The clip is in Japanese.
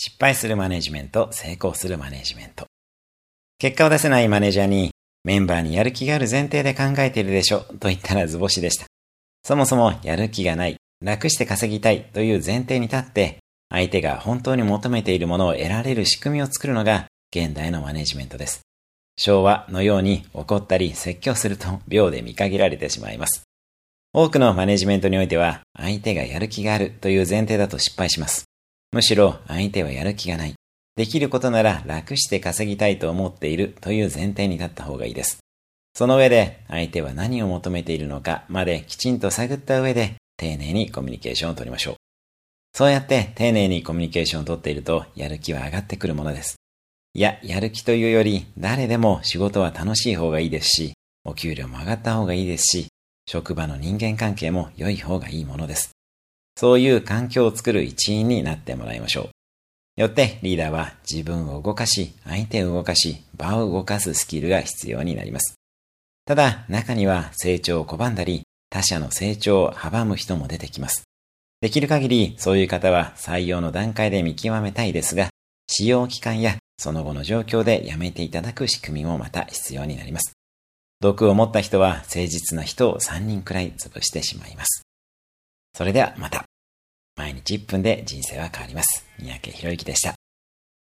失敗するマネジメント、成功するマネジメント。結果を出せないマネージャーに、メンバーにやる気がある前提で考えているでしょ、と言ったら図星でした。そもそもやる気がない、楽して稼ぎたいという前提に立って、相手が本当に求めているものを得られる仕組みを作るのが現代のマネジメントです。昭和のように怒ったり説教すると秒で見限られてしまいます。多くのマネジメントにおいては相手がやる気があるという前提だと失敗します。むしろ相手はやる気がない。できることなら楽して稼ぎたいと思っているという前提に立った方がいいです。その上で相手は何を求めているのかまできちんと探った上で丁寧にコミュニケーションをとりましょう。そうやって丁寧にコミュニケーションをとっているとやる気は上がってくるものです。いや、やる気というより誰でも仕事は楽しい方がいいですし、お給料も上がった方がいいですし、職場の人間関係も良い方がいいものです。そういう環境を作る一員になってもらいましょう。よってリーダーは自分を動かし、相手を動かし、場を動かすスキルが必要になります。ただ、中には成長を拒んだり、他者の成長を阻む人も出てきます。できる限りそういう方は採用の段階で見極めたいですが、使用期間やその後の状況でやめていただく仕組みもまた必要になります。毒を持った人は誠実な人を3人くらい潰してしまいます。それではまた。毎日1分で人生は変わります。三宅博之でした。